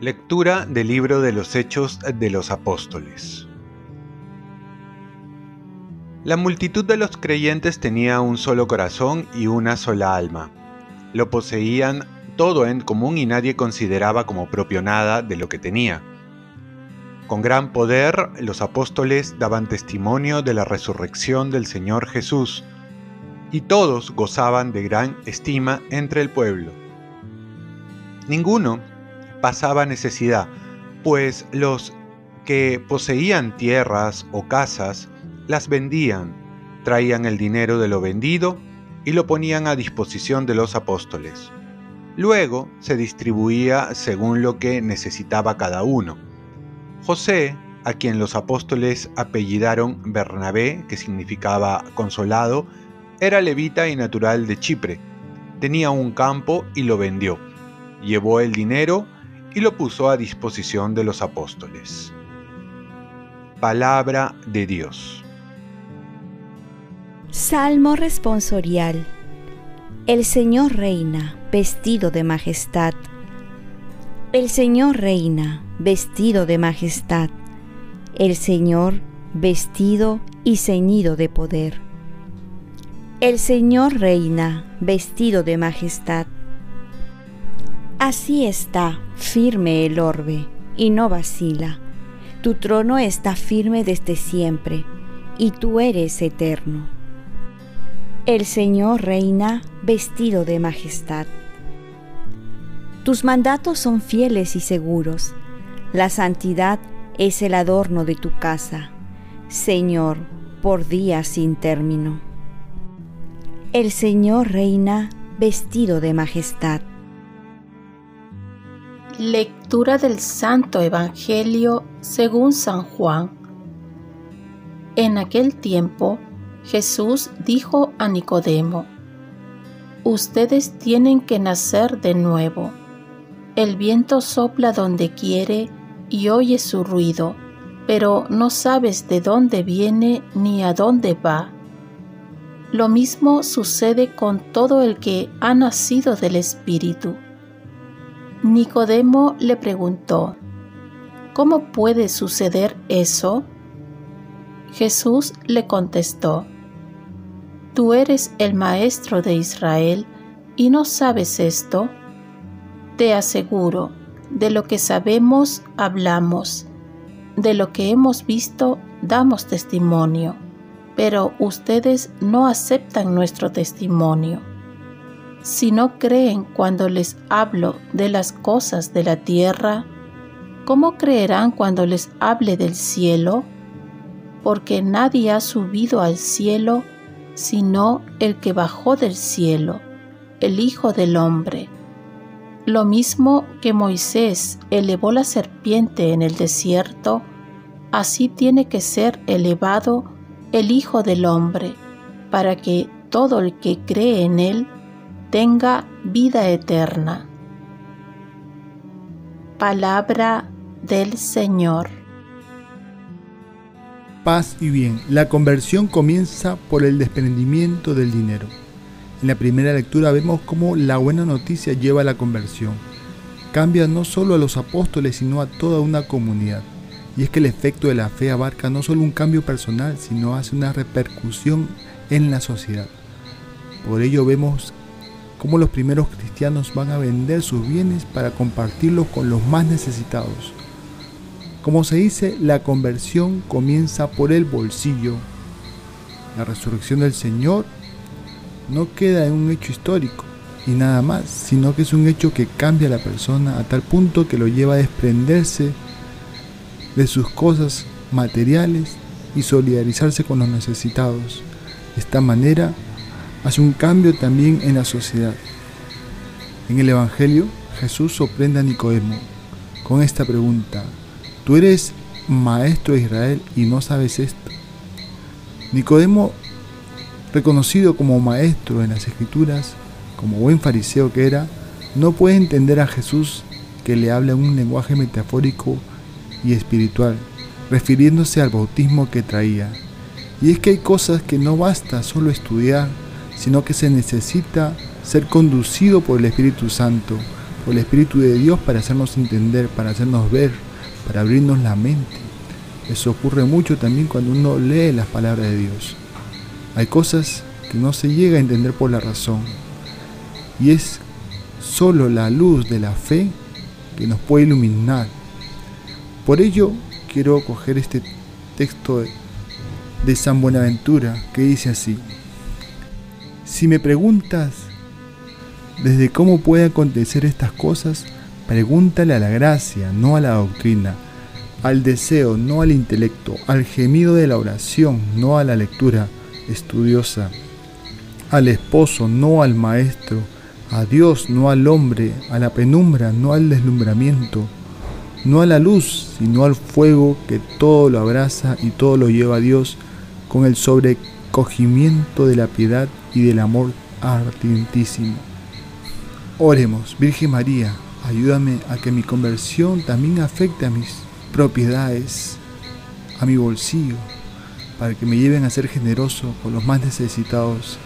Lectura del libro de los Hechos de los Apóstoles. La multitud de los creyentes tenía un solo corazón y una sola alma. Lo poseían todo en común y nadie consideraba como propio nada de lo que tenía. Con gran poder los apóstoles daban testimonio de la resurrección del Señor Jesús, y todos gozaban de gran estima entre el pueblo. Ninguno pasaba necesidad, pues los que poseían tierras o casas las vendían, traían el dinero de lo vendido y lo ponían a disposición de los apóstoles. Luego se distribuía según lo que necesitaba cada uno. José, a quien los apóstoles apellidaron Bernabé, que significaba consolado, era levita y natural de Chipre. Tenía un campo y lo vendió. Llevó el dinero y lo puso a disposición de los apóstoles. Palabra de Dios. Salmo responsorial. El Señor reina, vestido de majestad. El Señor reina, vestido de majestad. El Señor vestido y ceñido de poder. El Señor reina, vestido de majestad. Así está firme el orbe y no vacila. Tu trono está firme desde siempre y tú eres eterno. El Señor reina vestido de majestad. Tus mandatos son fieles y seguros. La santidad es el adorno de tu casa, Señor, por días sin término. El Señor reina vestido de majestad. Lectura del Santo Evangelio según San Juan. En aquel tiempo Jesús dijo a Nicodemo, Ustedes tienen que nacer de nuevo. El viento sopla donde quiere y oye su ruido, pero no sabes de dónde viene ni a dónde va. Lo mismo sucede con todo el que ha nacido del Espíritu. Nicodemo le preguntó, ¿Cómo puede suceder eso? Jesús le contestó, ¿Tú eres el maestro de Israel y no sabes esto? Te aseguro, de lo que sabemos hablamos, de lo que hemos visto damos testimonio, pero ustedes no aceptan nuestro testimonio si no creen cuando les hablo de las cosas de la tierra, ¿cómo creerán cuando les hable del cielo? Porque nadie ha subido al cielo sino el que bajó del cielo, el Hijo del Hombre. Lo mismo que Moisés elevó la serpiente en el desierto, así tiene que ser elevado el Hijo del Hombre, para que todo el que cree en él tenga vida eterna. Palabra del Señor. Paz y bien. La conversión comienza por el desprendimiento del dinero. En la primera lectura vemos cómo la buena noticia lleva a la conversión. Cambia no solo a los apóstoles, sino a toda una comunidad. Y es que el efecto de la fe abarca no solo un cambio personal, sino hace una repercusión en la sociedad. Por ello vemos cómo los primeros cristianos van a vender sus bienes para compartirlos con los más necesitados. Como se dice, la conversión comienza por el bolsillo. La resurrección del Señor no queda en un hecho histórico y nada más, sino que es un hecho que cambia a la persona a tal punto que lo lleva a desprenderse de sus cosas materiales y solidarizarse con los necesitados. De esta manera, hace un cambio también en la sociedad. En el Evangelio, Jesús sorprende a Nicodemo con esta pregunta. ¿Tú eres maestro de Israel y no sabes esto? Nicodemo, reconocido como maestro en las escrituras, como buen fariseo que era, no puede entender a Jesús que le habla en un lenguaje metafórico y espiritual, refiriéndose al bautismo que traía. Y es que hay cosas que no basta solo estudiar, sino que se necesita ser conducido por el Espíritu Santo, por el Espíritu de Dios para hacernos entender, para hacernos ver, para abrirnos la mente. Eso ocurre mucho también cuando uno lee las palabras de Dios. Hay cosas que no se llega a entender por la razón. Y es solo la luz de la fe que nos puede iluminar. Por ello quiero coger este texto de San Buenaventura que dice así. Si me preguntas desde cómo puede acontecer estas cosas, pregúntale a la gracia, no a la doctrina, al deseo, no al intelecto, al gemido de la oración, no a la lectura estudiosa, al esposo, no al maestro, a Dios, no al hombre, a la penumbra, no al deslumbramiento, no a la luz, sino al fuego que todo lo abraza y todo lo lleva a Dios con el sobrecogimiento de la piedad y del amor ardentísimo. Oremos, Virgen María, ayúdame a que mi conversión también afecte a mis propiedades, a mi bolsillo, para que me lleven a ser generoso con los más necesitados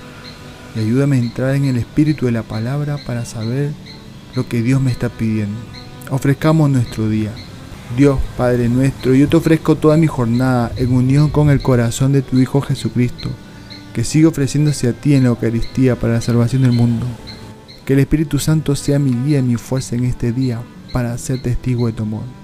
y ayúdame a entrar en el espíritu de la palabra para saber lo que Dios me está pidiendo. Ofrezcamos nuestro día. Dios Padre nuestro, yo te ofrezco toda mi jornada en unión con el corazón de tu Hijo Jesucristo, que sigue ofreciéndose a ti en la Eucaristía para la salvación del mundo. Que el Espíritu Santo sea mi guía y mi fuerza en este día para ser testigo de tu amor.